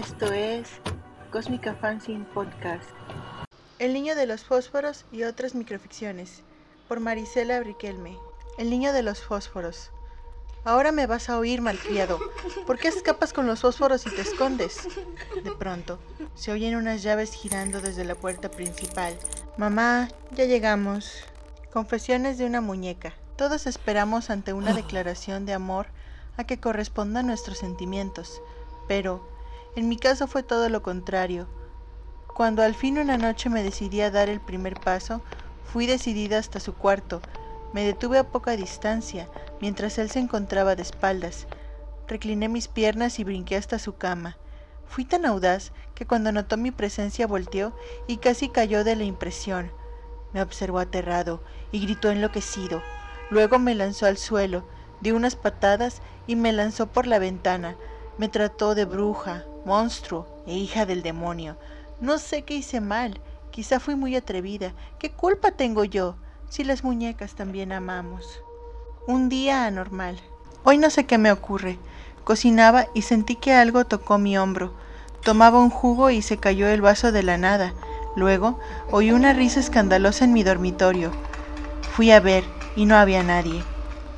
Esto es Cósmica Fanzine Podcast. El niño de los fósforos y otras microficciones. Por Marisela Briquelme. El niño de los fósforos. Ahora me vas a oír, malcriado. ¿Por qué escapas con los fósforos y te escondes? De pronto, se oyen unas llaves girando desde la puerta principal. Mamá, ya llegamos. Confesiones de una muñeca. Todos esperamos ante una declaración de amor a que correspondan nuestros sentimientos, pero en mi caso fue todo lo contrario. Cuando al fin una noche me decidí a dar el primer paso, fui decidida hasta su cuarto. Me detuve a poca distancia, mientras él se encontraba de espaldas. Recliné mis piernas y brinqué hasta su cama. Fui tan audaz que cuando notó mi presencia volteó y casi cayó de la impresión. Me observó aterrado y gritó enloquecido. Luego me lanzó al suelo, dio unas patadas y me lanzó por la ventana. Me trató de bruja, monstruo e hija del demonio. No sé qué hice mal, quizá fui muy atrevida. ¿Qué culpa tengo yo si las muñecas también amamos? Un día anormal. Hoy no sé qué me ocurre. Cocinaba y sentí que algo tocó mi hombro. Tomaba un jugo y se cayó el vaso de la nada. Luego oí una risa escandalosa en mi dormitorio. Fui a ver y no había nadie.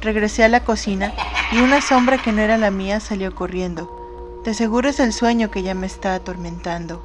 Regresé a la cocina y una sombra que no era la mía salió corriendo. De seguro es el sueño que ya me está atormentando.